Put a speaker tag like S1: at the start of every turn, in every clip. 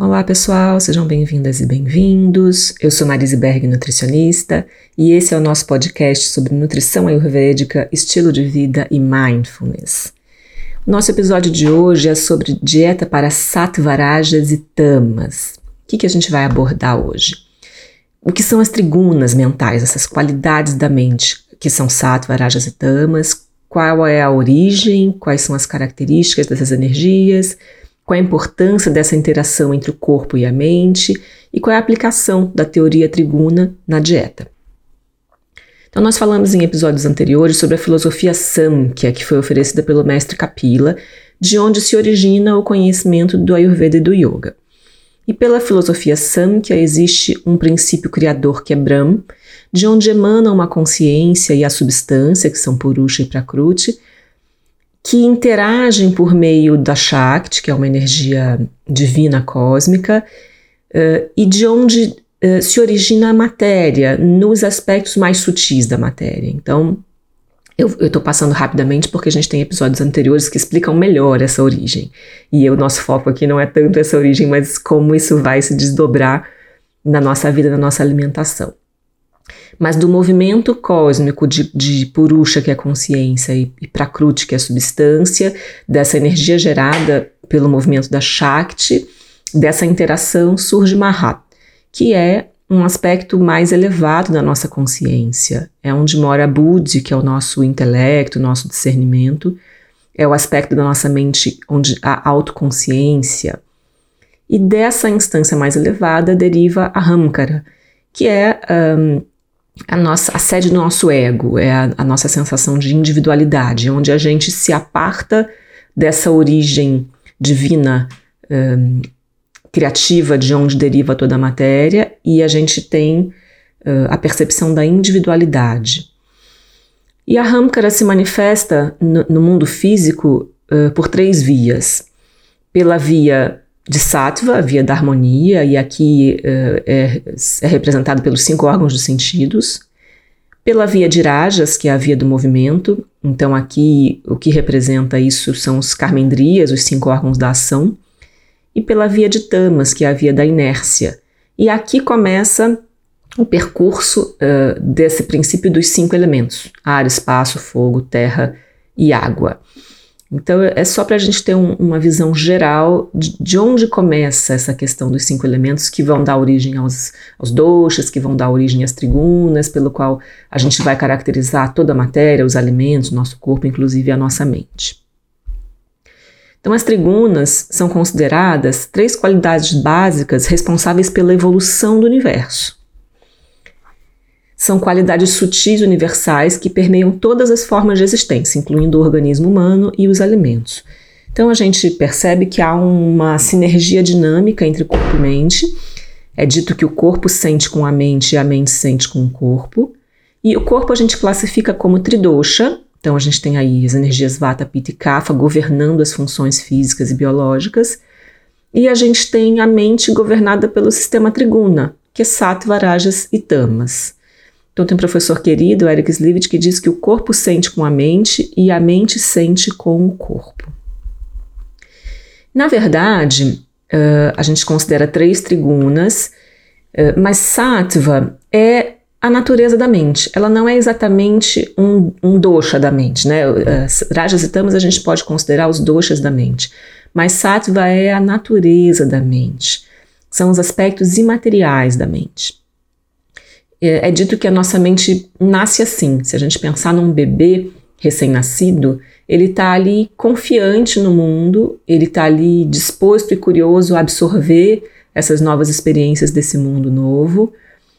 S1: Olá pessoal, sejam bem-vindas e bem-vindos. Eu sou Marise Berg, nutricionista, e esse é o nosso podcast sobre nutrição ayurvédica, estilo de vida e mindfulness. O nosso episódio de hoje é sobre dieta para sattvarajas e tamas. O que, que a gente vai abordar hoje? O que são as trigunas mentais, essas qualidades da mente, que são sattvarajas e tamas, qual é a origem, quais são as características dessas energias, qual a importância dessa interação entre o corpo e a mente e qual é a aplicação da teoria triguna na dieta. Então, nós falamos em episódios anteriores sobre a filosofia Samkhya, que foi oferecida pelo mestre Kapila, de onde se origina o conhecimento do Ayurveda e do Yoga. E pela filosofia Samkhya existe um princípio criador que é Brahm, de onde emana uma consciência e a substância, que são Purusha e Prakruti, que interagem por meio da Shakti, que é uma energia divina cósmica, uh, e de onde uh, se origina a matéria, nos aspectos mais sutis da matéria. Então, eu estou passando rapidamente porque a gente tem episódios anteriores que explicam melhor essa origem. E o nosso foco aqui não é tanto essa origem, mas como isso vai se desdobrar na nossa vida, na nossa alimentação mas do movimento cósmico de, de Purusha, que é consciência, e, e Prakruti, que é substância, dessa energia gerada pelo movimento da Shakti, dessa interação surge Mahat, que é um aspecto mais elevado da nossa consciência. É onde mora Buddhi, que é o nosso intelecto, nosso discernimento, é o aspecto da nossa mente onde a autoconsciência. E dessa instância mais elevada deriva a Hamkara, que é um, a, nossa, a sede do nosso ego, é a, a nossa sensação de individualidade, onde a gente se aparta dessa origem divina, um, criativa, de onde deriva toda a matéria, e a gente tem uh, a percepção da individualidade. E a Hamkara se manifesta no, no mundo físico uh, por três vias. Pela via de Sattva, a via da harmonia, e aqui uh, é, é, representado pelos cinco órgãos dos sentidos, pela via de Rajas, que é a via do movimento, então aqui o que representa isso são os karmendrias, os cinco órgãos da ação, e pela via de Tamas, que é a via da inércia. E aqui começa o percurso uh, desse princípio dos cinco elementos: ar, espaço, fogo, terra e água. Então é só para a gente ter um, uma visão geral de, de, onde começa essa questão dos cinco elementos que vão dar origem aos, aos que vão dar origem às trigunas, pelo qual a gente vai caracterizar toda a matéria, os alimentos, nosso corpo, inclusive a nossa mente. Então, as trigunas são consideradas três qualidades básicas responsáveis pela evolução do universo são qualidades sutis universais que permeiam todas as formas de existência, incluindo o organismo humano e os alimentos. Então a gente percebe que há uma sinergia dinâmica entre corpo e mente. É dito que o corpo sente com a mente e a mente sente com o corpo. E o corpo a gente classifica como tridosha, então a gente tem aí as energias Vata, Pitta e Kapha governando as funções físicas e biológicas. E a gente tem a mente governada pelo sistema triguna, que é Sattva, Rajas e Tamas. Então tem um professor querido, Eric Slivit, que diz que o corpo sente com a mente e a mente sente com o corpo. Na verdade, uh, a gente considera três trigunas, uh, mas sattva é a natureza da mente. Ela não é exatamente um, um dosha da mente, né? Rajas e tamas a gente pode considerar os doshas da mente, mas sattva é a natureza da mente. São os aspectos imateriais da mente. É, é dito que a nossa mente nasce assim. Se a gente pensar num bebê recém-nascido, ele está ali confiante no mundo, ele está ali disposto e curioso a absorver essas novas experiências desse mundo novo.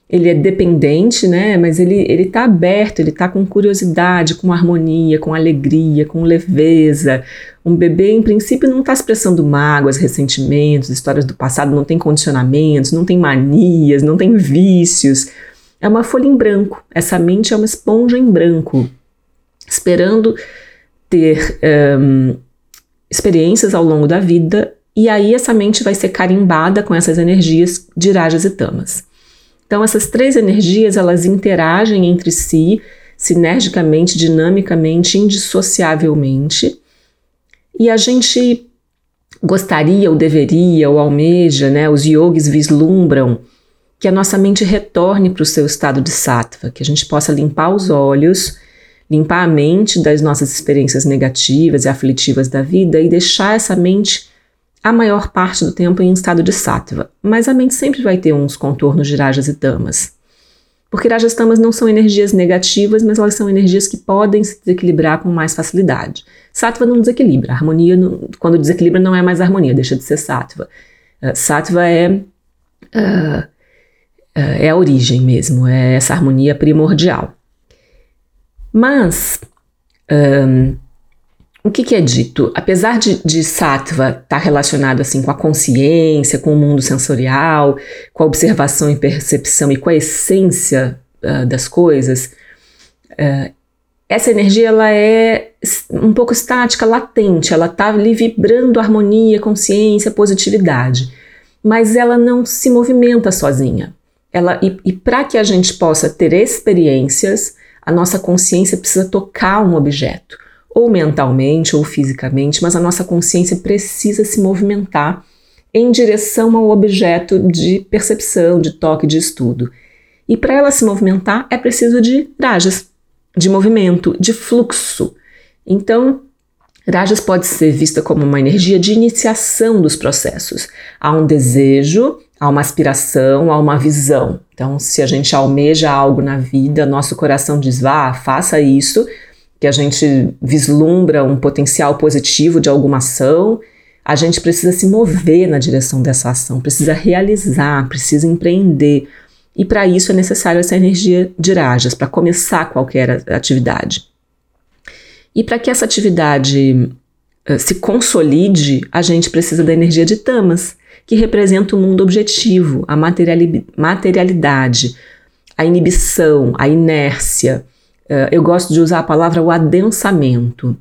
S1: Ele é dependente, né? Mas ele ele está aberto, ele está com curiosidade, com harmonia, com alegria, com leveza. Um bebê, em princípio, não está expressando mágoas, ressentimentos, histórias do passado, não tem condicionamentos, não tem manias, não tem vícios é uma folha em branco. Essa mente é uma esponja em branco, esperando ter um, experiências ao longo da vida, e aí essa mente vai ser carimbada com essas energias de rajas e tamas. Então essas três energias elas interagem entre si sinergicamente, dinamicamente, indissociavelmente, e a gente gostaria ou deveria ou almeja, né, os yogis vislumbram que a nossa mente retorne para o seu estado de sattva, que a gente possa limpar os olhos, limpar a mente das nossas experiências negativas e aflitivas da vida e deixar essa mente a maior parte do tempo em estado de sattva. Mas a mente sempre vai ter uns contornos de rajas e tamas. Porque rajas e tamas não são energias negativas, mas elas são energias que podem se desequilibrar com mais facilidade. Sattva não desequilibra. A harmonia, não, quando desequilibra, não é mais harmonia, deixa de ser sattva. Uh, sattva é. Uh, é, é a origem mesmo, é essa harmonia primordial. Mas, um, o que, que, é dito? Apesar de, de sattva estar tá relacionado assim com a consciência, com o mundo sensorial, com a observação e percepção e com a essência uh, das coisas, uh, essa energia ela é um pouco estática, latente, ela está ali vibrando harmonia, consciência, positividade, mas ela não se movimenta sozinha. Ela, e, e para que a gente possa ter experiências, a nossa consciência precisa tocar um objeto, ou mentalmente ou fisicamente, mas a nossa consciência precisa se movimentar em direção ao objeto de percepção, de toque, de estudo. E para ela se movimentar é preciso de rajas, de movimento, de fluxo. Então, Rajas pode ser vista como uma energia de iniciação dos processos. Há um desejo, há uma aspiração, há uma visão. Então, se a gente almeja algo na vida, nosso coração diz, vá, faça isso, que a gente vislumbra um potencial positivo de alguma ação, a gente precisa se mover na direção dessa ação, precisa realizar, precisa empreender. E para isso é necessário essa energia de rajas, para começar qualquer atividade. E para que essa atividade uh, se consolide, a gente precisa da energia de tamas, que representa o mundo objetivo, a materiali materialidade, a inibição, a inércia. Uh, eu gosto de usar a palavra o adensamento.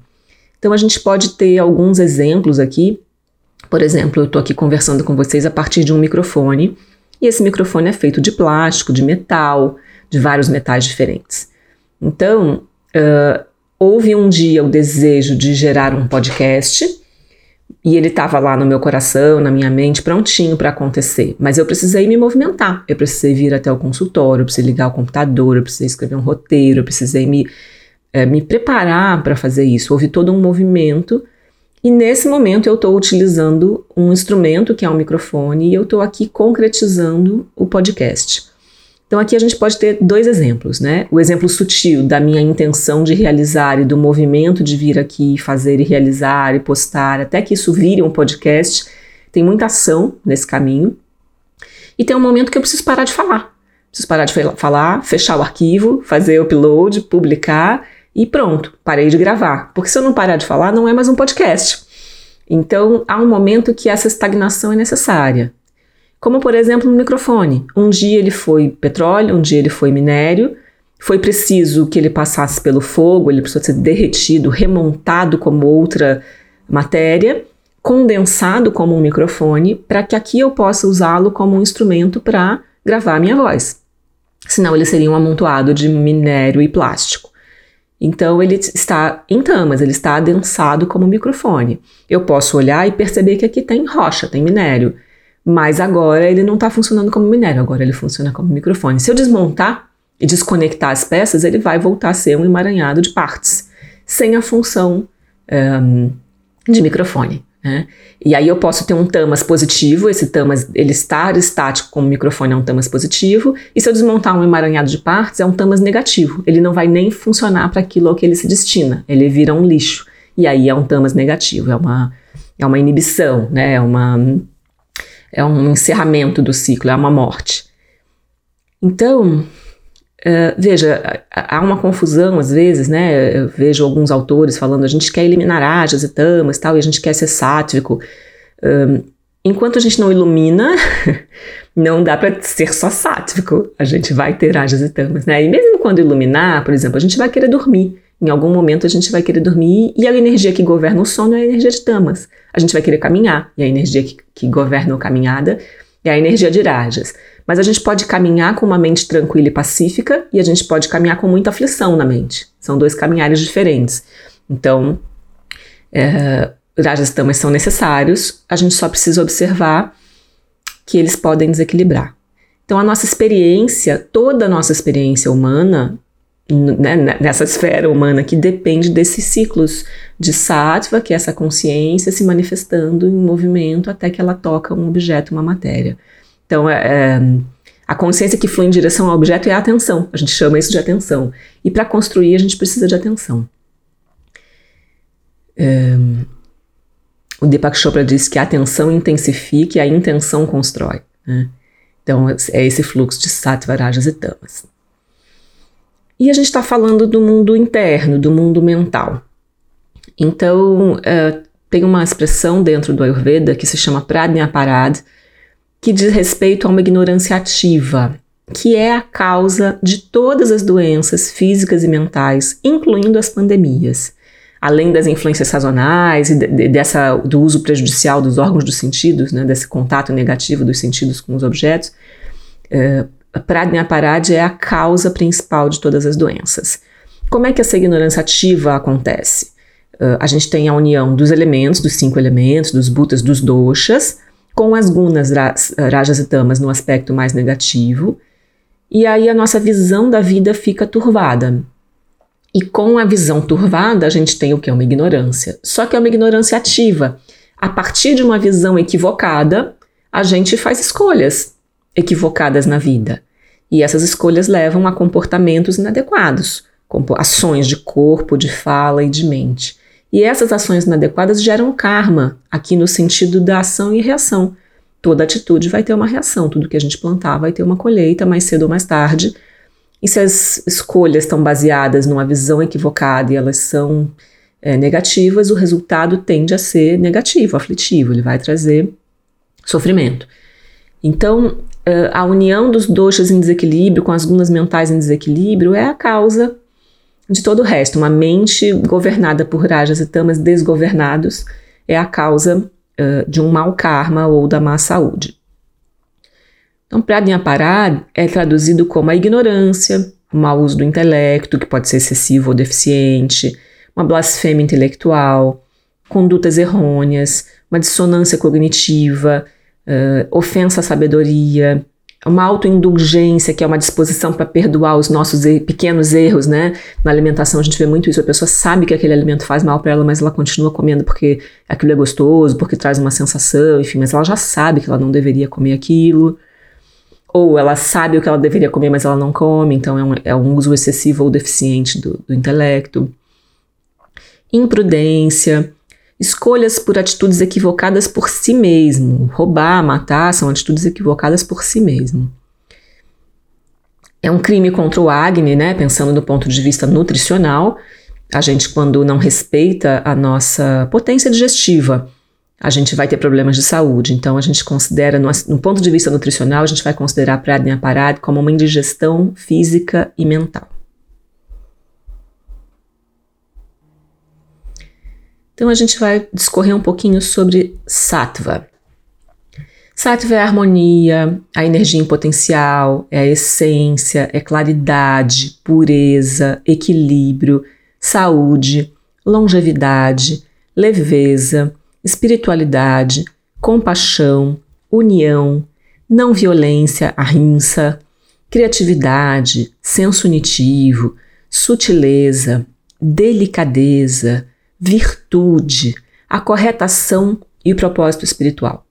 S1: Então a gente pode ter alguns exemplos aqui. Por exemplo, eu estou aqui conversando com vocês a partir de um microfone, e esse microfone é feito de plástico, de metal, de vários metais diferentes. Então, uh, houve um dia o desejo de gerar um podcast e ele estava lá no meu coração, na minha mente, prontinho para acontecer. Mas eu precisei me movimentar. Eu precisei vir até o consultório, eu precisei ligar o computador, eu precisei escrever um roteiro, eu precisei me, é, me preparar para fazer isso. Houve todo um movimento. E nesse momento eu estou utilizando um instrumento que é um microfone e eu estou aqui concretizando o podcast. Então aqui a gente pode ter dois exemplos, né? O exemplo sutil da minha intenção de realizar e do movimento de vir aqui fazer e realizar e postar, até que isso vire um podcast. Tem muita ação nesse caminho. E tem um momento que eu preciso parar de falar. Preciso parar de falar, fechar o arquivo, fazer o upload, publicar e pronto, parei de gravar. Porque se eu não parar de falar, não é mais um podcast. Então há um momento que essa estagnação é necessária. Como, por exemplo, no microfone. Um dia ele foi petróleo, um dia ele foi minério. Foi preciso que ele passasse pelo fogo, ele precisou ser derretido, remontado como outra matéria, condensado como um microfone, para que aqui eu possa usá-lo como um instrumento para gravar a minha voz. Senão ele seria um amontoado de minério e plástico. Então ele está em tamas, ele está adensado como um microfone. Eu posso olhar e perceber que aqui tem rocha, tem minério. Mas agora ele não está funcionando como minério, agora ele funciona como microfone. Se eu desmontar e desconectar as peças, ele vai voltar a ser um emaranhado de partes, sem a função um, de microfone. Né? E aí eu posso ter um tamas positivo, esse tamas ele estar estático como microfone é um tamas positivo, e se eu desmontar um emaranhado de partes é um tamas negativo, ele não vai nem funcionar para aquilo ao que ele se destina, ele vira um lixo, e aí é um tamas negativo, é uma, é uma inibição, né? é uma é um encerramento do ciclo, é uma morte. Então, uh, veja, há uma confusão às vezes, né? Eu vejo alguns autores falando a gente quer eliminar ajas e tamas tal, e a gente quer ser sátrico. Um, enquanto a gente não ilumina, não dá para ser só sátrico. A gente vai ter ajas e tamas, né? E mesmo quando iluminar, por exemplo, a gente vai querer dormir. Em algum momento a gente vai querer dormir e a energia que governa o sono é a energia de tamas. A gente vai querer caminhar e a energia que, que governa a caminhada é a energia de rajas. Mas a gente pode caminhar com uma mente tranquila e pacífica e a gente pode caminhar com muita aflição na mente. São dois caminhares diferentes. Então, é, rajas tamas são necessários, a gente só precisa observar que eles podem desequilibrar. Então, a nossa experiência, toda a nossa experiência humana, nessa esfera humana que depende desses ciclos de sattva, que é essa consciência se manifestando em movimento até que ela toca um objeto, uma matéria. Então, é, é, a consciência que flui em direção ao objeto é a atenção. A gente chama isso de atenção. E para construir, a gente precisa de atenção. É, o Deepak Chopra diz que a atenção intensifica e a intenção constrói. Né? Então, é esse fluxo de sattva, rajas e tamas. E a gente está falando do mundo interno, do mundo mental. Então, é, tem uma expressão dentro do Ayurveda que se chama Pradnyaparad, que diz respeito a uma ignorância ativa, que é a causa de todas as doenças físicas e mentais, incluindo as pandemias. Além das influências sazonais e de, de, dessa, do uso prejudicial dos órgãos dos sentidos, né, desse contato negativo dos sentidos com os objetos, é, Pradnyaparad é a causa principal de todas as doenças. Como é que essa ignorância ativa acontece? Uh, a gente tem a união dos elementos, dos cinco elementos, dos bhutas, dos doshas, com as gunas, rajas e tamas no aspecto mais negativo, e aí a nossa visão da vida fica turvada. E com a visão turvada, a gente tem o que? Uma ignorância. Só que é uma ignorância ativa. A partir de uma visão equivocada, a gente faz escolhas equivocadas na vida. E essas escolhas levam a comportamentos inadequados, ações de corpo, de fala e de mente. E essas ações inadequadas geram karma, aqui no sentido da ação e reação. Toda atitude vai ter uma reação, tudo que a gente plantar vai ter uma colheita mais cedo ou mais tarde. E se as escolhas estão baseadas numa visão equivocada e elas são é, negativas, o resultado tende a ser negativo, aflitivo, ele vai trazer sofrimento. Então, a união dos doshas em desequilíbrio com as gunas mentais em desequilíbrio é a causa de todo o resto. Uma mente governada por rajas e tamas desgovernados é a causa uh, de um mau karma ou da má saúde. Então, Pradnyaparad é traduzido como a ignorância, o mau uso do intelecto, que pode ser excessivo ou deficiente, uma blasfêmia intelectual, condutas errôneas, uma dissonância cognitiva, uh, ofensa à sabedoria, uma autoindulgência, que é uma disposição para perdoar os nossos pequenos erros, né? Na alimentação a gente vê muito isso, a pessoa sabe que aquele alimento faz mal para ela, mas ela continua comendo porque aquilo é gostoso, porque traz uma sensação, enfim, mas ela já sabe que ela não deveria comer aquilo. Ou ela sabe o que ela deveria comer, mas ela não come, então é um, é um uso excessivo ou deficiente do, do intelecto. Imprudência, Escolhas por atitudes equivocadas por si mesmo. Roubar, matar são atitudes equivocadas por si mesmo. É um crime contra o Agni, né? Pensando do ponto de vista nutricional. A gente, quando não respeita a nossa potência digestiva, a gente vai ter problemas de saúde. Então, a gente considera, no, no ponto de vista nutricional, a gente vai considerar a Pradnya Parad como uma indigestão física e mental. Então a gente vai discorrer um pouquinho sobre sattva. Sattva é a harmonia, a energia em potencial, é a essência, é claridade, pureza, equilíbrio, saúde, longevidade, leveza, espiritualidade, compaixão, união, não violência, ahimsa, criatividade, senso unitivo, sutileza, delicadeza, virtude, a corretação e o propósito espiritual.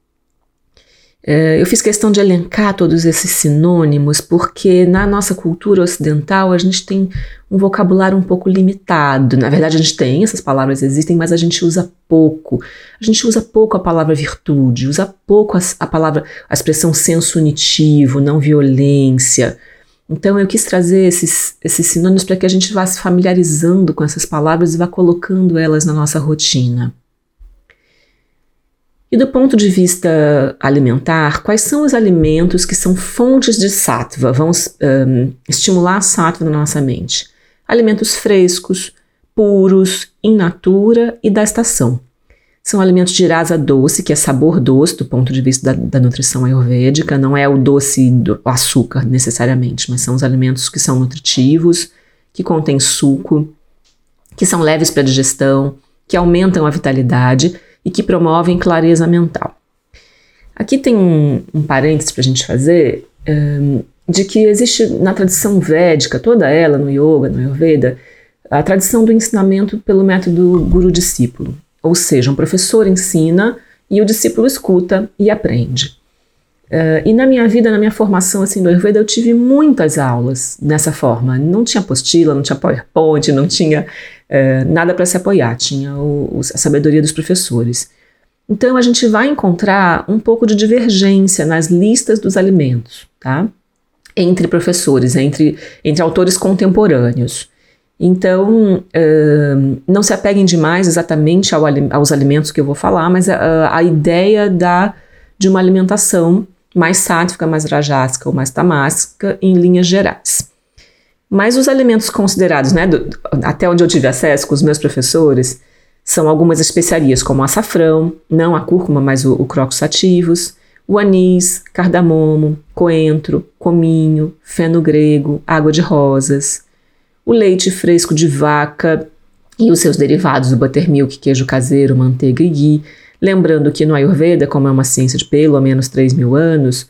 S1: É, eu fiz questão de elencar todos esses sinônimos porque na nossa cultura ocidental a gente tem um vocabulário um pouco limitado. Na verdade, a gente tem, essas palavras existem, mas a gente usa pouco. A gente usa pouco a palavra virtude, usa pouco a, a palavra, a expressão senso unitivo, não violência. Então eu quis trazer esses, esses sinônimos para que a gente vá se familiarizando com essas palavras e vá colocando elas na nossa rotina. E do ponto de vista alimentar, quais são os alimentos que são fontes de sattva, vão um, estimular a sattva na nossa mente? Alimentos frescos, puros, in natura e da estação. São alimentos de rasa doce, que é sabor doce do ponto de vista da, da nutrição ayurvédica, não é o doce do açúcar necessariamente, mas são os alimentos que são nutritivos, que contêm suco, que são leves para digestão, que aumentam a vitalidade e que promovem clareza mental. Aqui tem um, um parênteses para a gente fazer um, de que existe na tradição védica, toda ela, no yoga, no ayurveda, a tradição do ensinamento pelo método guru-discípulo. Ou seja, um professor ensina e o discípulo escuta e aprende. Uh, e na minha vida, na minha formação assim do Ayurveda, eu tive muitas aulas dessa forma. Não tinha apostila, não tinha PowerPoint, não tinha uh, nada para se apoiar, tinha o, a sabedoria dos professores. Então a gente vai encontrar um pouco de divergência nas listas dos alimentos, tá? Entre professores, entre, entre autores contemporâneos. Então, uh, não se apeguem demais exatamente ao, aos alimentos que eu vou falar, mas a, a ideia da, de uma alimentação mais sátrica, mais rajásica ou mais tamásica em linhas gerais. Mas os alimentos considerados, né, do, até onde eu tive acesso com os meus professores, são algumas especiarias como açafrão, não a cúrcuma, mas o, o crocus sativos, o anis, cardamomo, coentro, cominho, feno grego, água de rosas, o leite fresco de vaca e os seus derivados, o buttermilk, queijo caseiro, manteiga e ghee, Lembrando que no Ayurveda, como é uma ciência de pelo menos 3 mil anos,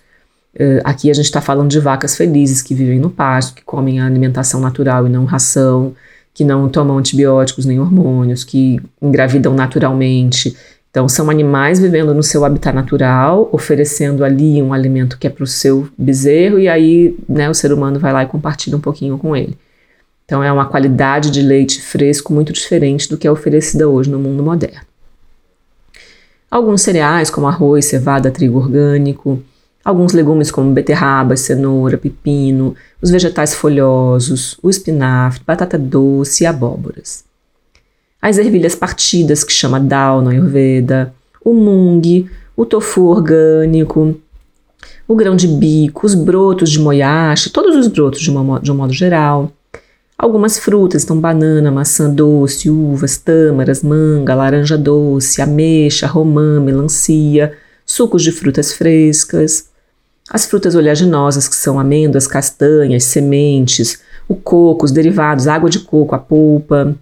S1: uh, aqui a gente está falando de vacas felizes que vivem no pasto, que comem a alimentação natural e não ração, que não tomam antibióticos nem hormônios, que engravidam naturalmente. Então, são animais vivendo no seu habitat natural, oferecendo ali um alimento que é para o seu bezerro, e aí né, o ser humano vai lá e compartilha um pouquinho com ele. Então, é uma qualidade de leite fresco muito diferente do que é oferecida hoje no mundo moderno. Alguns cereais, como arroz, cevada, trigo orgânico, alguns legumes como beterraba, cenoura, pepino, os vegetais folhosos, o espinafre, batata doce e abóboras. As ervilhas partidas, que chama dal no Ayurveda, o mung, o tofu orgânico, o grão de bico, os brotos de moyashi, todos os brotos de, uma, de um modo geral, Algumas frutas, então banana, maçã doce, uvas, tâmaras, manga, laranja doce, ameixa, romã, melancia, sucos de frutas frescas, as frutas oleaginosas, que são amêndoas, castanhas, sementes, o coco, os derivados, água de coco, a polpa,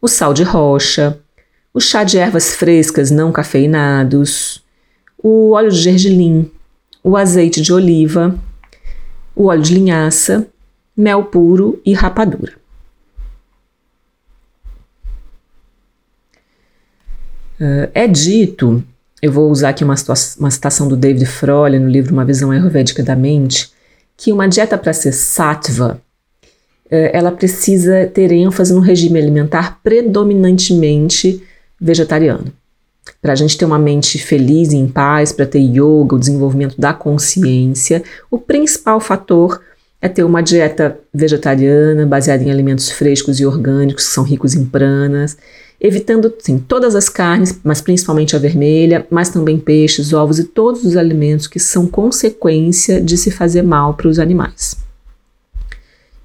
S1: o sal de rocha, o chá de ervas frescas não cafeinados, o óleo de gergelim, o azeite de oliva, o óleo de linhaça, mel puro e rapadura. Uh, é dito, eu vou usar aqui uma, uma citação do David Frolle no livro Uma Visão Ayurvédica da Mente, que uma dieta para ser sattva, uh, ela precisa ter ênfase no regime alimentar predominantemente vegetariano. Para a gente ter uma mente feliz e em paz, para ter yoga, o desenvolvimento da consciência, o principal fator é ter uma dieta vegetariana baseada em alimentos frescos e orgânicos que são ricos em pranas, evitando sim, todas as carnes, mas principalmente a vermelha, mas também peixes, ovos e todos os alimentos que são consequência de se fazer mal para os animais.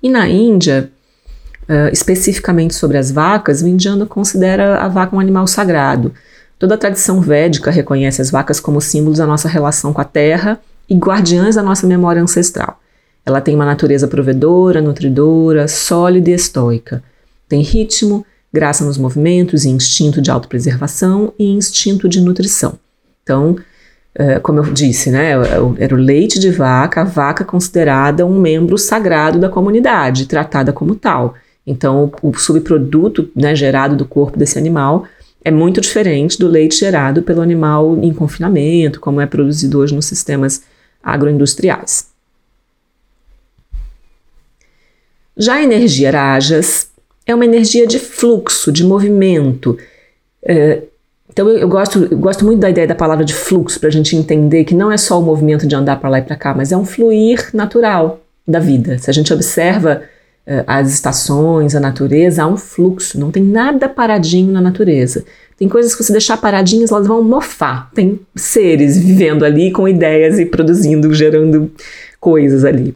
S1: E na Índia, uh, especificamente sobre as vacas, o indiano considera a vaca um animal sagrado. Toda a tradição védica reconhece as vacas como símbolos da nossa relação com a terra e guardiãs da nossa memória ancestral. Ela tem uma natureza provedora, nutridora, sólida e estoica. Tem ritmo, graça nos movimentos e instinto de autopreservação e instinto de nutrição. Então, é, como eu disse, né, era o leite de vaca, a vaca considerada um membro sagrado da comunidade, tratada como tal. Então, o, subproduto né, gerado do corpo desse animal é muito diferente do leite gerado pelo animal em confinamento, como é produzido hoje nos sistemas agroindustriais. Já a energia Rajas é uma energia de fluxo, de movimento. É, então eu, eu, gosto, eu gosto muito da ideia da palavra de fluxo para a gente entender que não é só o movimento de andar para lá e para cá, mas é um fluir natural da vida. Se a gente observa uh, as estações, a natureza, há um fluxo, não tem nada paradinho na natureza. Tem coisas que você deixar paradinhas, elas vão mofar. Tem seres vivendo ali com ideias e produzindo, gerando coisas ali.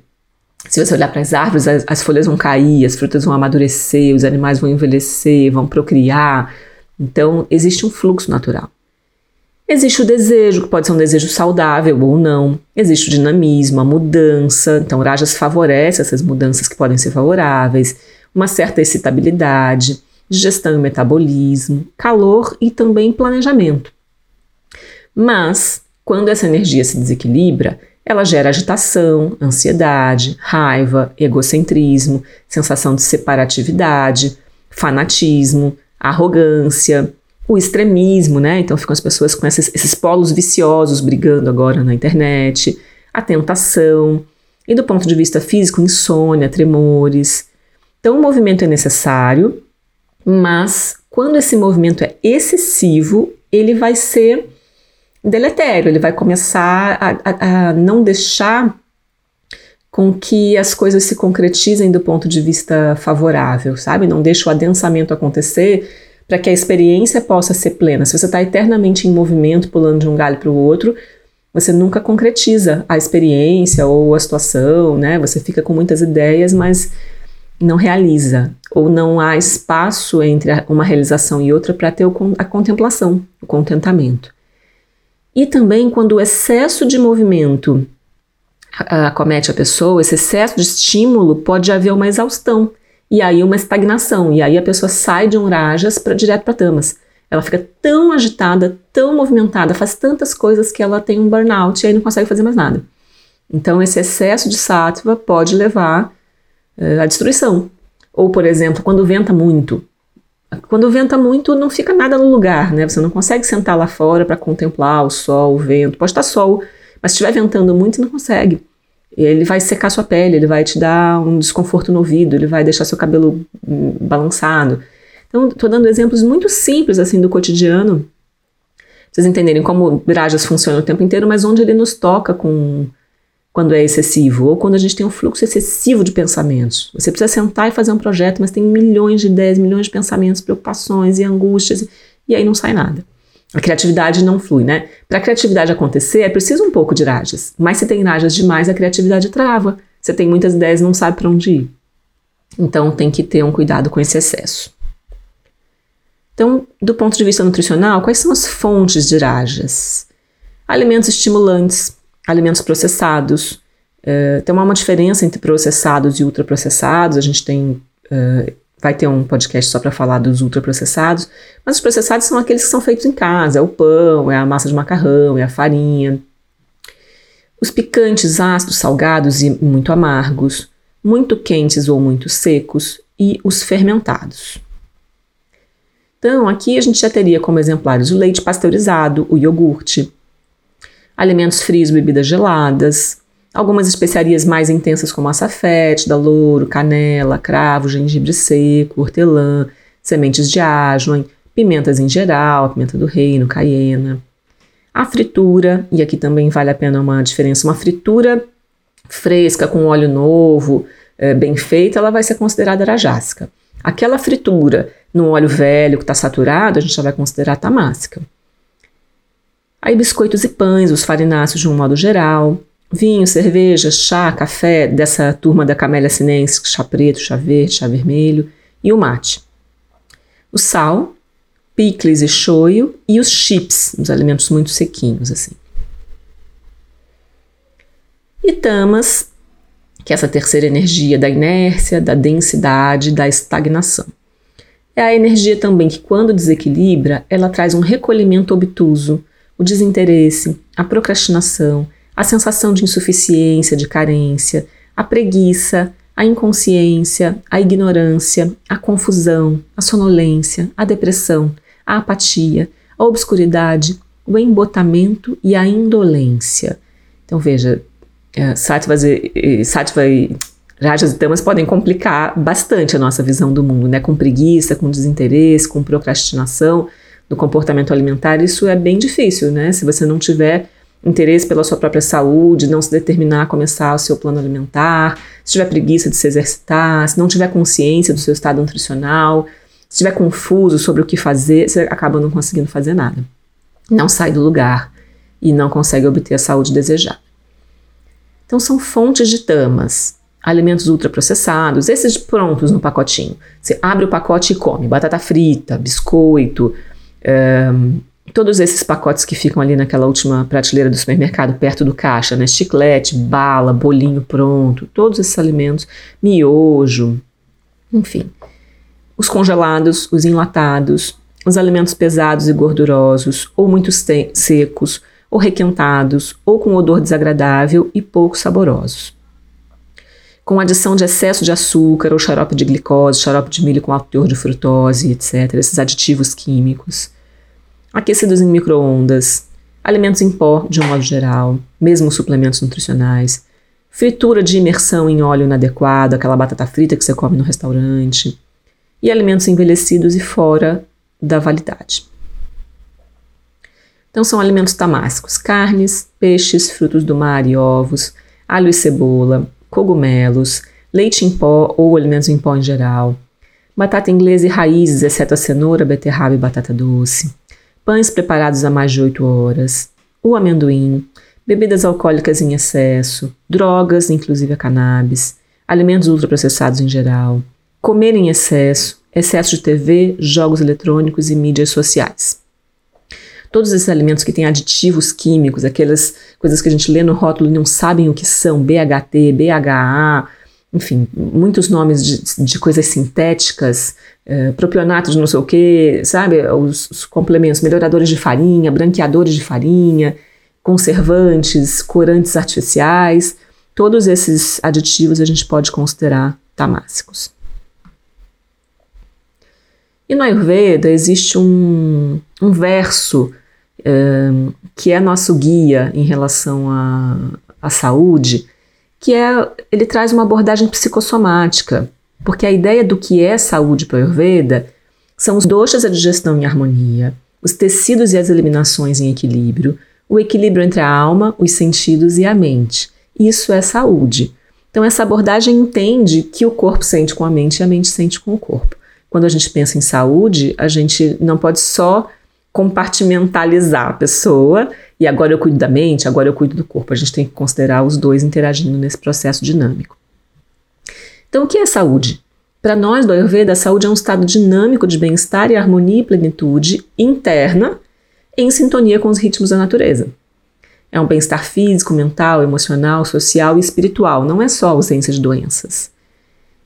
S1: Se você olhar para as árvores, as, as, folhas vão cair, as frutas vão amadurecer, os animais vão envelhecer, vão procriar. Então, existe um fluxo natural. Existe o desejo, que pode ser um desejo saudável ou não. Existe o dinamismo, a mudança. Então, Rajas favorece essas mudanças que podem ser favoráveis. Uma certa excitabilidade. digestão e metabolismo, calor e também planejamento. Mas, quando essa energia se desequilibra, ela gera agitação, ansiedade, raiva, egocentrismo, sensação de separatividade, fanatismo, arrogância, o extremismo, né? Então ficam as pessoas com esses, esses polos viciosos brigando agora na internet, a tentação, e do ponto de vista físico, insônia, tremores. Então o movimento é necessário, mas quando esse movimento é excessivo, ele vai ser deletério, ele vai começar a, a, a não deixar com que as coisas se concretizem do ponto de vista favorável, sabe? Não deixa o adensamento acontecer para que a experiência possa ser plena. Se você está eternamente em movimento, pulando de um galho para o outro, você nunca concretiza a experiência ou a situação, né? Você fica com muitas ideias, mas não realiza, ou não há espaço entre uma realização e outra para ter a contemplação, o contentamento. E também quando o excesso de movimento acomete a pessoa, esse excesso de estímulo pode haver uma exaustão e aí uma estagnação, e aí a pessoa sai de um rajas para direto para tamas. Ela fica tão agitada, tão movimentada, faz tantas coisas que ela tem um burnout e aí não consegue fazer mais nada. Então esse excesso de sattva pode levar uh, à destruição. Ou, por exemplo, quando venta muito. Quando venta muito, não fica nada no lugar, né? Você não consegue sentar lá fora para contemplar o sol, o vento. Pode estar sol, mas se estiver ventando muito, você não consegue ele vai secar sua pele, ele vai te dar um desconforto no ouvido, ele vai deixar seu cabelo hum, balançado. Então, estou dando exemplos muito simples assim do cotidiano, pra vocês entenderem como Rajas funciona o tempo inteiro, mas onde ele nos toca com quando é excessivo, ou quando a gente tem um fluxo excessivo de pensamentos. Você precisa sentar e fazer um projeto, mas tem milhões de ideias, milhões de pensamentos, preocupações e angústias, e aí não sai nada. A criatividade não flui, né? Para a criatividade acontecer, é preciso um pouco de rajas. Mas se tem rajas demais, a criatividade trava. Você tem muitas ideias e não sabe para onde ir. Então tem que ter um cuidado com esse excesso. Então, do ponto de vista nutricional, quais são as fontes de rajas? Alimentos estimulantes, alimentos processados. Uh, tem uma diferença entre processados e ultraprocessados. A gente tem uh, vai ter um podcast só para falar dos ultraprocessados, mas os processados são aqueles que são feitos em casa, é o pão, é a massa de macarrão, é a farinha. Os picantes, ácidos, salgados e muito amargos, muito quentes ou muito secos e os fermentados. Então, aqui a gente já teria como exemplares o leite pasteurizado, o iogurte, alimentos frios, bebidas geladas, Algumas especiarias mais intensas como açafete, louro, canela, cravo, gengibre seco, hortelã, sementes de asnoen, pimentas em geral, pimenta do reino, caiena. A fritura, e aqui também vale a pena uma diferença, uma fritura fresca com óleo novo, é, bem feita, ela vai ser considerada rajásica. Aquela fritura no óleo velho que está saturado, a gente já vai considerar tamásica. Aí biscoitos e pães, os farináceos de um modo geral, vinho, cerveja, chá, café dessa turma da Camélia sinense, chá preto, chá verde, chá vermelho e o mate. O sal, picles e shoyu e os chips, os alimentos muito sequinhos assim. E tamas, que é essa terceira energia da inércia, da densidade, da estagnação. É a energia também que, quando desequilibra, ela traz um recolhimento obtuso, o desinteresse, a procrastinação, a sensação de insuficiência, de carência, a preguiça, a inconsciência, a ignorância, a confusão, a sonolência, a depressão, a apatia, a obscuridade, o embotamento e a indolência. Então veja, é, sattvas e, sattva e rajas e tamas podem complicar bastante a nossa visão do mundo, né? Com preguiça, com desinteresse, com procrastinação do comportamento alimentar, isso é bem difícil, né? Se você não tiver interesse pela sua própria saúde, não se determinar a começar o seu plano alimentar, se tiver preguiça de se exercitar, se não tiver consciência do seu estado nutricional, se estiver confuso sobre o que fazer, você acaba não conseguindo fazer nada. Não sai do lugar e não consegue obter a saúde desejada. Então são fontes de tamas, alimentos ultraprocessados, esses prontos no pacotinho. Você abre o pacote e come batata frita, biscoito, todos esses pacotes que ficam ali naquela última prateleira do supermercado, perto do caixa, né? Chiclete, bala, bolinho pronto, todos esses alimentos, miojo, enfim. os congelados, os enlatados, os alimentos pesados e gordurosos, ou muito secos, ou requentados, ou com odor desagradável e pouco saborosos. Com adição de excesso de açúcar ou xarope de glicose, xarope de milho com alto teor de frutose, etc., esses aditivos químicos. Aquecidos em microondas, alimentos em pó, de um modo geral, mesmo suplementos nutricionais, fritura de imersão em óleo inadequado, aquela batata frita que você come no restaurante, e alimentos envelhecidos e fora da validade. Então são alimentos tamássicos: carnes, peixes, frutos do mar e ovos, alho e cebola, cogumelos, leite em pó ou alimentos em pó em geral, batata inglesa e raízes, exceto a cenoura, beterraba e batata doce, pães preparados há mais de 8 horas, o amendoim, bebidas alcoólicas em excesso, drogas, inclusive a cannabis, alimentos ultraprocessados em geral, comer em excesso, excesso de TV, jogos eletrônicos e mídias sociais. Todos esses alimentos que têm aditivos químicos, aquelas coisas que a gente lê no rótulo e não sabem o que são, BHT, BHA, enfim, muitos nomes de, de coisas sintéticas, eh, propionato de não sei o que, sabe? Os, os, complementos, melhoradores de farinha, branqueadores de farinha, conservantes, corantes artificiais, todos esses aditivos a gente pode considerar tamássicos. E no Ayurveda existe um, um verso que é nosso guia em relação à, à saúde, que é ele traz uma abordagem psicossomática, porque a ideia do que é saúde para Ayurveda são os doshas a digestão em harmonia, os tecidos e as eliminações em equilíbrio, o equilíbrio entre a alma, os sentidos e a mente. Isso é saúde. Então, essa abordagem entende que o corpo sente com a mente e a mente sente com o corpo. Quando a gente pensa em saúde, a gente não pode só compartimentalizar a pessoa e agora eu cuido da mente, agora eu cuido do corpo. A gente tem que considerar os dois interagindo nesse processo dinâmico. Então, o que é saúde? Para nós do Ayurveda, a saúde é um estado dinâmico de bem-estar e harmonia e plenitude interna em sintonia com os ritmos da natureza. É um bem-estar físico, mental, emocional, social e espiritual, não é só ausência de doenças.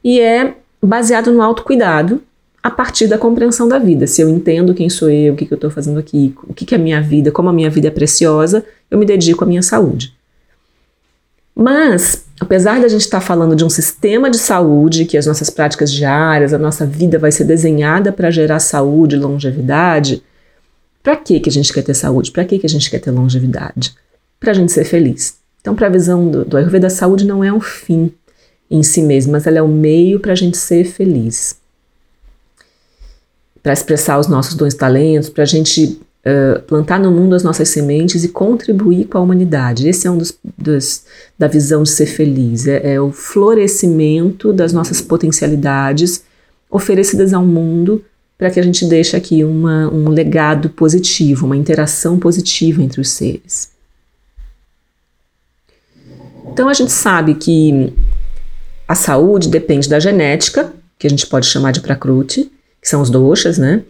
S1: E é baseado no autocuidado a partir da compreensão da vida. Se eu entendo quem sou eu, o que, que eu estou fazendo aqui, o que, que é a minha vida, como a minha vida é preciosa, eu me dedico à minha saúde. Mas, apesar da gente estar tá falando de um sistema de saúde, que as nossas práticas diárias, a nossa vida vai ser desenhada para gerar saúde e longevidade, para que, que a gente quer ter saúde? Para que, que a gente quer ter longevidade? Para a gente ser feliz. Então, para a visão do, do Ayurveda, a saúde não é um fim em si mesmo, mas ela é o um meio para a gente ser feliz para expressar os nossos dons e talentos, para a gente uh, plantar no mundo as nossas sementes e contribuir com a humanidade. Esse é um dos, dos da visão de ser feliz, é, é o florescimento das nossas potencialidades oferecidas ao mundo para que a gente deixe aqui uma, um legado positivo, uma interação positiva entre os seres. Então a gente sabe que a saúde depende da genética, que a gente pode chamar de prakriti, que são os doshas, né?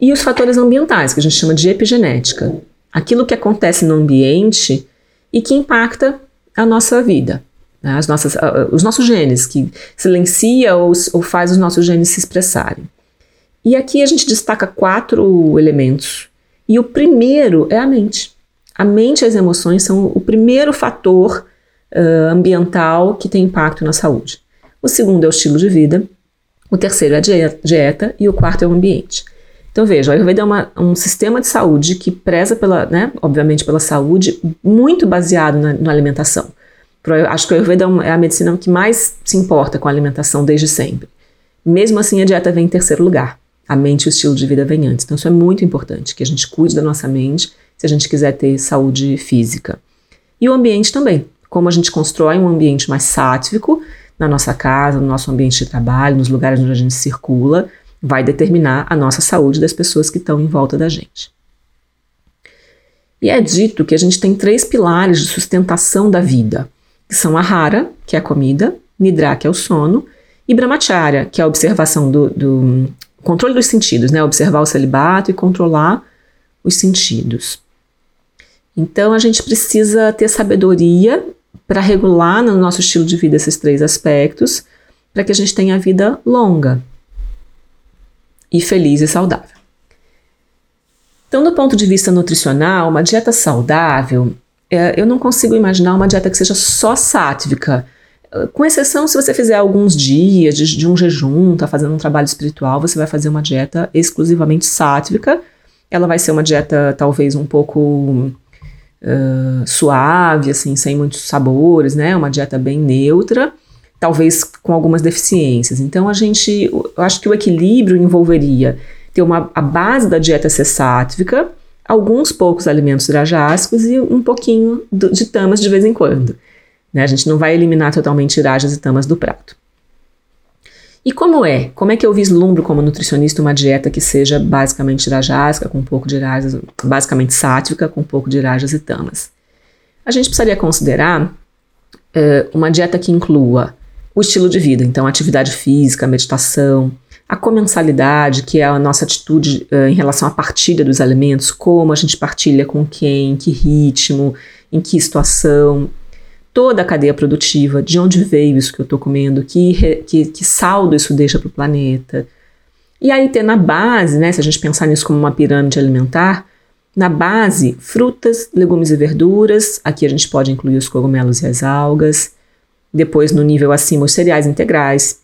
S1: E os fatores ambientais, que a gente chama de epigenética. Aquilo que acontece no ambiente e que impacta a nossa vida. Né? As nossas, os nossos genes, que silencia ou, ou faz os nossos genes se expressarem. E aqui a gente destaca quatro elementos. E o primeiro é a mente. A mente e as emoções são o primeiro fator uh, ambiental que tem impacto na saúde. O segundo é o estilo de vida. O terceiro é a dieta e o quarto é o ambiente. Então veja, o Ayurveda é uma, um sistema de saúde que preza pela, né, obviamente pela saúde, muito baseado na, na alimentação. Acho que o Ayurveda é, é a medicina que mais se importa com a alimentação desde sempre. Mesmo assim, a dieta vem em terceiro lugar. A mente e o estilo de vida vem antes. Então isso é muito importante, que a gente cuide da nossa mente se a gente quiser ter saúde física. E o ambiente também. Como a gente constrói um ambiente mais sático, na nossa casa, no nosso ambiente de trabalho, nos lugares onde a gente circula, vai determinar a nossa saúde das pessoas que estão em volta da gente. E é dito que a gente tem três pilares de sustentação da vida, que são a Hara, que é a comida, Nidra, que é o sono, e Brahmacharya, que é a observação do, do controle dos sentidos, né? Observar o celibato e controlar os sentidos. Então a gente precisa ter sabedoria para regular no nosso estilo de vida esses três aspectos, para que a gente tenha a vida longa. e feliz e saudável. Então, do ponto de vista nutricional, uma dieta saudável, é, eu não consigo imaginar uma dieta que seja só sátvica, com exceção se você fizer alguns dias de, de um jejum, está fazendo um trabalho espiritual, você vai fazer uma dieta exclusivamente sátvica. Ela vai ser uma dieta talvez um pouco suave, assim, sem muitos sabores, né? Uma dieta bem neutra, talvez com algumas deficiências. Então a gente, eu acho que o equilíbrio envolveria ter uma, a base da dieta ser sátvica, alguns poucos alimentos drajásicos e um pouquinho de tamas de vez em quando. Né? A gente não vai eliminar totalmente irajas e tamas do prato. E como é? Como é que eu vislumbro como nutricionista uma dieta que seja basicamente irajásica, com um pouco de irajas, basicamente sátrica, com um pouco de irajas e tamas? A gente precisaria considerar uh, uma dieta que inclua o estilo de vida, então atividade física, meditação, a comensalidade, que é a nossa atitude uh, em relação à partilha dos alimentos, como a gente partilha com quem, em que ritmo, em que situação, toda a cadeia produtiva, de onde veio isso que eu estou comendo, que, que, que saldo isso deixa para o planeta. E aí ter na base, né, se a gente pensar nisso como uma pirâmide alimentar, na base, frutas, legumes e verduras, aqui a gente pode incluir os cogumelos e as algas, depois no nível acima os cereais integrais,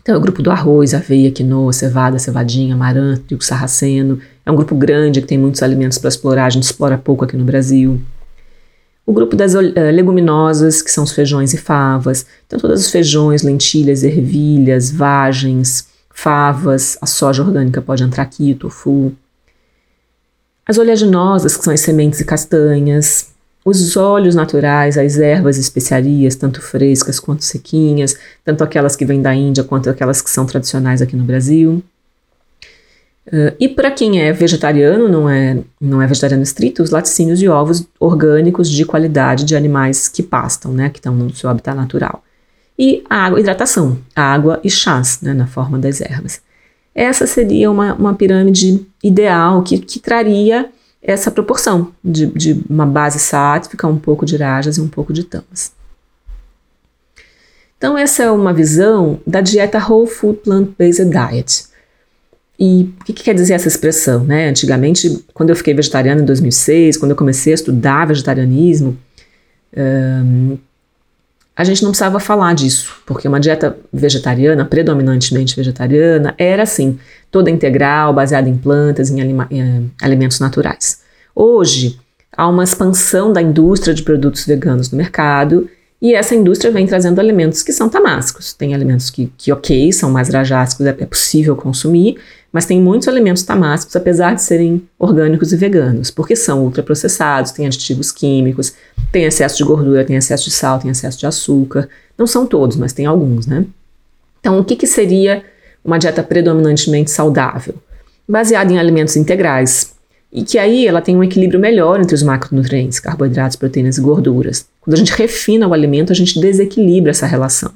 S1: então, é o grupo do arroz, aveia, quinoa, cevada, cevadinha, amaranto, trigo sarraceno. É um grupo grande que tem muitos alimentos para explorar, a gente explora pouco aqui no Brasil. O grupo das uh, leguminosas, que são os feijões e favas. Então, todos os feijões, lentilhas, ervilhas, vagens, favas, a soja orgânica pode entrar aqui, tofu. As oleaginosas, que são as sementes e castanhas os óleos naturais, as ervas e especiarias, tanto frescas quanto sequinhas, tanto aquelas que vêm da Índia quanto aquelas que são tradicionais aqui no Brasil. Uh, e para quem é vegetariano, não é, não é vegetariano estrito, os laticínios e ovos orgânicos de qualidade de animais que pastam, né, que estão no seu habitat natural. E a água, hidratação, água e chás, né, na forma das ervas. Essa seria uma, uma pirâmide ideal que, que traria essa proporção de, de uma base sátrica, um pouco de rajas e um pouco de tamas. Então, essa é uma visão da dieta Whole Food Plant-Based Diet. E o que, que, quer dizer essa expressão? Né? Antigamente, quando eu fiquei vegetariana em 2006, quando eu comecei a estudar vegetarianismo, a gente não precisava falar disso, porque uma dieta vegetariana, predominantemente vegetariana, era assim, toda integral, baseada em plantas, em, em eh, alimentos naturais. Hoje, há uma expansão da indústria de produtos veganos no mercado e essa indústria vem trazendo alimentos que são tamásicos. Tem alimentos que, que ok, são mais rajásicos, é, é possível consumir, mas tem muitos alimentos tamásicos, apesar de serem orgânicos e veganos, porque são ultraprocessados, têm aditivos químicos, tem excesso de gordura, tem excesso de sal, tem excesso de açúcar. Não são todos, mas tem alguns, né? Então, o que, que seria uma dieta predominantemente saudável? Baseada em alimentos integrais, e que aí ela tem um equilíbrio melhor entre os macronutrientes, carboidratos, proteínas e gorduras. Quando a gente refina o alimento, a gente desequilibra essa relação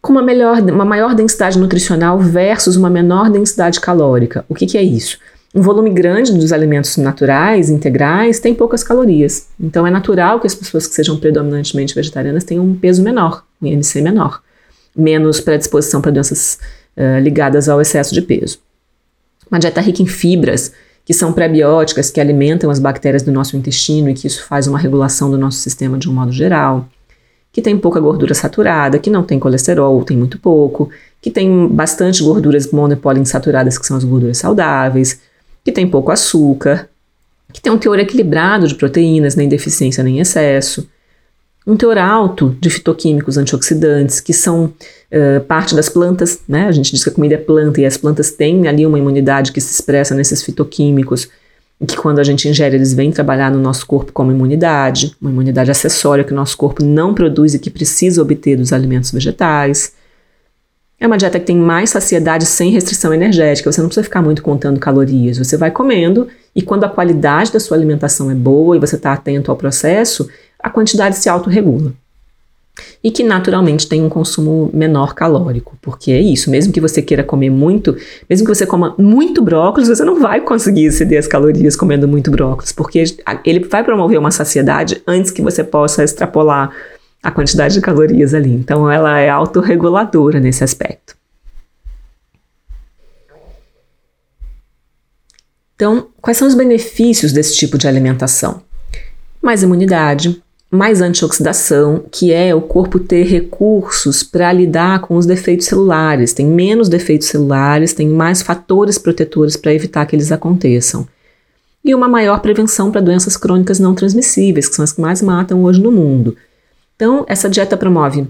S1: com uma, melhor, uma maior densidade nutricional versus uma menor densidade calórica. O que, que é isso? Um volume grande dos alimentos naturais, integrais, tem poucas calorias. Então é natural que as pessoas que sejam predominantemente vegetarianas tenham um peso menor, um IMC menor, menos predisposição para doenças uh, ligadas ao excesso de peso. Uma dieta rica em fibras, que são prebióticas, que alimentam as bactérias do nosso intestino e que isso faz uma regulação do nosso sistema de um modo geral que tem pouca gordura saturada, que não tem colesterol, tem muito pouco, que tem bastante gorduras mono e poliinsaturadas, que são as gorduras saudáveis, que tem pouco açúcar, que tem um teor equilibrado de proteínas, nem deficiência nem excesso, um teor alto de fitoquímicos antioxidantes, que são uh, parte das plantas, né? A gente diz que a comida é planta e as plantas têm ali uma imunidade que se expressa nesses fitoquímicos que quando a gente ingere eles vêm trabalhar no nosso corpo como imunidade, uma imunidade acessória que o nosso corpo não produz e que precisa obter dos alimentos vegetais. É uma dieta que tem mais saciedade sem restrição energética, você não precisa ficar muito contando calorias, você vai comendo e quando a qualidade da sua alimentação é boa e você está atento ao processo, a quantidade se autorregula e que naturalmente tem um consumo menor calórico, porque é isso, mesmo que você queira comer muito, mesmo que você coma muito brócolis, você não vai conseguir exceder as calorias comendo muito brócolis, porque ele vai promover uma saciedade antes que você possa extrapolar a quantidade de calorias ali. Então ela é autorreguladora nesse aspecto. Então, quais são os benefícios desse tipo de alimentação? Mais imunidade, mais antioxidação, que é o corpo ter recursos para lidar com os defeitos celulares. Tem menos defeitos celulares, tem mais fatores protetores para evitar que eles aconteçam. E uma maior prevenção para doenças crônicas não transmissíveis, que são as que mais matam hoje no mundo. Então, essa dieta promove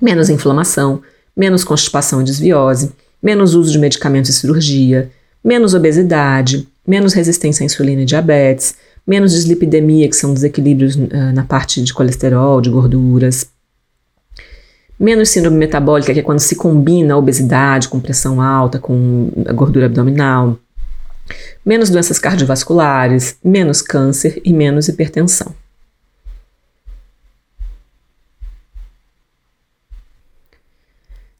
S1: menos inflamação, menos constipação e desviose, menos uso de medicamentos e cirurgia, menos obesidade, menos resistência à insulina e diabetes, menos dislipidemia, que são desequilíbrios uh, na parte de colesterol, de gorduras, menos síndrome metabólica, que é quando se combina a obesidade com pressão alta, com gordura abdominal, menos doenças cardiovasculares, menos câncer e menos hipertensão.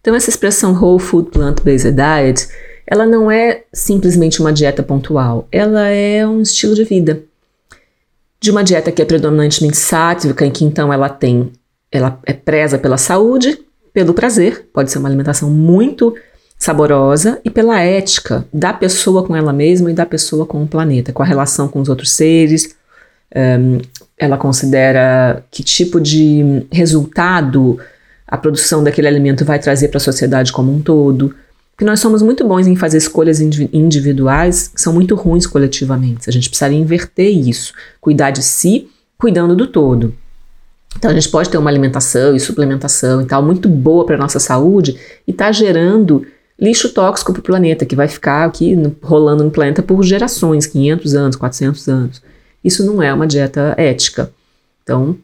S1: Então, essa expressão Whole Food Plant-Based Diet, ela não é simplesmente uma dieta pontual, ela é um estilo de vida de uma dieta que é predominantemente sátrica, em que então ela tem, ela é presa pela saúde, pelo prazer, pode ser uma alimentação muito saborosa e pela ética da pessoa com ela mesma e da pessoa com o planeta, com a relação com os outros seres. Um, ela considera que tipo de resultado a produção daquele alimento vai trazer para a sociedade como um todo. Porque nós somos muito bons em fazer escolhas individuais que são muito ruins coletivamente. A gente precisaria inverter isso. Cuidar de si, cuidando do todo. Então a gente pode ter uma alimentação e suplementação e tal muito boa para nossa saúde e tá gerando lixo tóxico para o planeta, que vai ficar aqui no, rolando no planeta por gerações, 500 anos, 400 anos. Isso não é uma dieta ética. Então,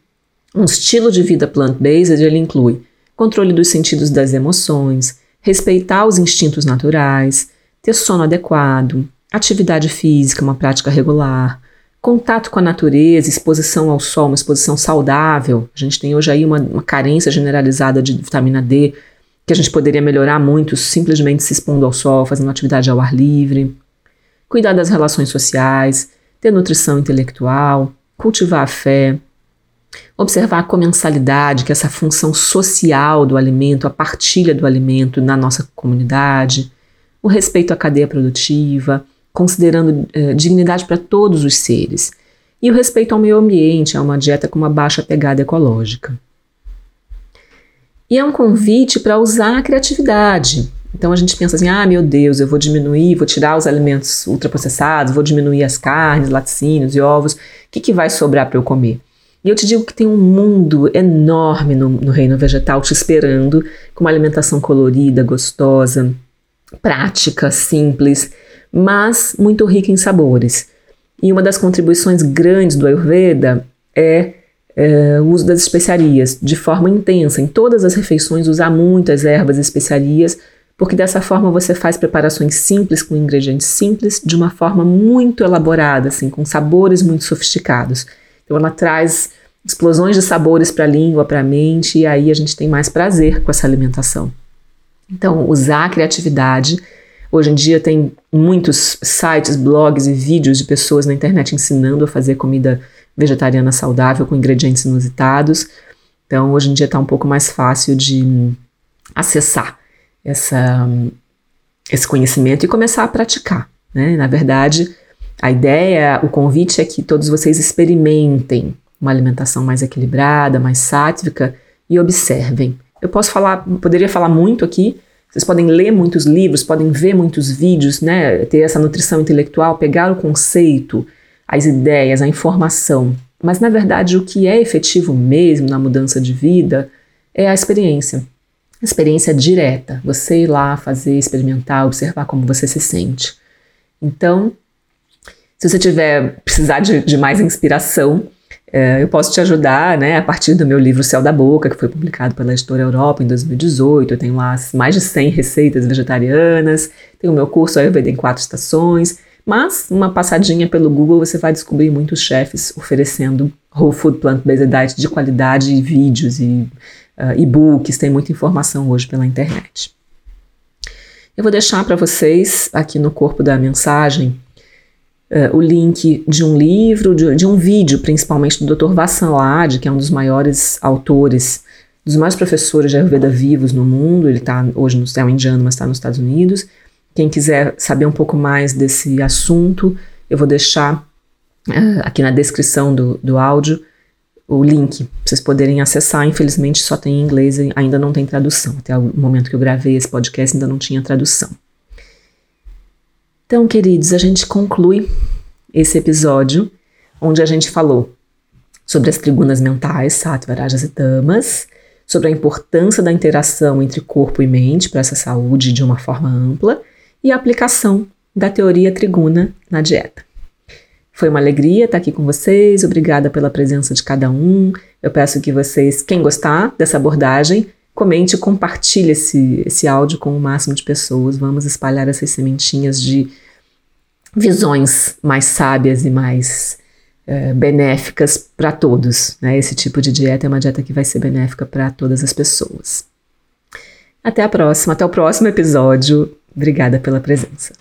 S1: um estilo de vida plant-based ele inclui controle dos sentidos das emoções, respeitar os instintos naturais, ter sono adequado, atividade física, uma prática regular, contato com a natureza, exposição ao sol, uma exposição saudável. A gente tem hoje aí uma, uma carência generalizada de vitamina D, que a gente poderia melhorar muito simplesmente se expondo ao sol, fazendo atividade ao ar livre. Cuidar das relações sociais, ter nutrição intelectual, cultivar a fé, Observar a comensalidade, que essa função social do alimento, a partilha do alimento na nossa comunidade, o respeito à cadeia produtiva, considerando eh, dignidade para todos os seres, e o respeito ao meio ambiente, a uma dieta com uma baixa pegada ecológica. E é um convite para usar a criatividade. Então a gente pensa assim: ah, meu Deus, eu vou diminuir, vou tirar os alimentos ultraprocessados, vou diminuir as carnes, laticínios e ovos, o que, que vai sobrar para eu comer? E eu te digo que tem um mundo enorme no, no reino vegetal te esperando, com uma alimentação colorida, gostosa, prática, simples, mas muito rica em sabores. E uma das contribuições grandes do Ayurveda é, é, o uso das especiarias de forma intensa. Em todas as refeições, usar muitas ervas e especiarias, porque dessa forma você faz preparações simples com ingredientes simples, de uma forma muito elaborada, assim, com sabores muito sofisticados. Então ela traz explosões de sabores para a língua, para a mente, e aí a gente tem mais prazer com essa alimentação. Então, usar a criatividade. Hoje em dia tem muitos sites, blogs e vídeos de pessoas na internet ensinando a fazer comida vegetariana saudável com ingredientes inusitados. Então, hoje em dia está um pouco mais fácil de acessar essa, esse conhecimento e começar a praticar. Né? Na verdade, a ideia, o convite é que todos vocês experimentem uma alimentação mais equilibrada, mais sátrica e observem. Eu posso falar, poderia falar muito aqui. Vocês podem ler muitos livros, podem ver muitos vídeos, né? Ter essa nutrição intelectual, pegar o conceito, as ideias, a informação. Mas na verdade, o que é efetivo mesmo na mudança de vida é a experiência. A experiência direta. Você ir lá fazer, experimentar, observar como você se sente. Então, se você tiver precisar de, de mais inspiração, é, eu posso te ajudar, né, a partir do meu livro Céu da Boca, que foi publicado pela Editora Europa em 2018. Eu tenho lá mais de 100 receitas vegetarianas, tenho o meu curso Ayurveda em quatro estações, mas uma passadinha pelo Google você vai descobrir muitos chefes oferecendo whole food plant-based diet de qualidade, vídeos e uh, e-books, tem muita informação hoje pela internet. Eu vou deixar para vocês aqui no corpo da mensagem uh, o link de um livro, de, de, um vídeo, principalmente do Dr. Vassanlad, que é um dos maiores autores, dos maiores professores de Ayurveda vivos no mundo. Ele está hoje no céu indiano, mas está nos Estados Unidos. Quem quiser saber um pouco mais desse assunto, eu vou deixar uh, aqui na descrição do, do áudio o link para vocês poderem acessar. Infelizmente só tem em inglês e ainda não tem tradução. Até o momento que eu gravei esse podcast ainda não tinha tradução. Então, queridos, a gente conclui esse episódio onde a gente falou sobre as trigunas mentais, sattva, rajas e tamas, sobre a importância da interação entre corpo e mente para essa saúde de uma forma ampla e a aplicação da teoria triguna na dieta. Foi uma alegria estar aqui com vocês, obrigada pela presença de cada um. Eu peço que vocês, quem gostar dessa abordagem, comente e compartilhe esse, esse áudio com o máximo de pessoas. Vamos espalhar essas sementinhas de visões mais sábias e mais é, benéficas para todos. Né? Esse tipo de dieta é uma dieta que vai ser benéfica para todas as pessoas. Até a próxima, até o próximo episódio. Obrigada pela presença.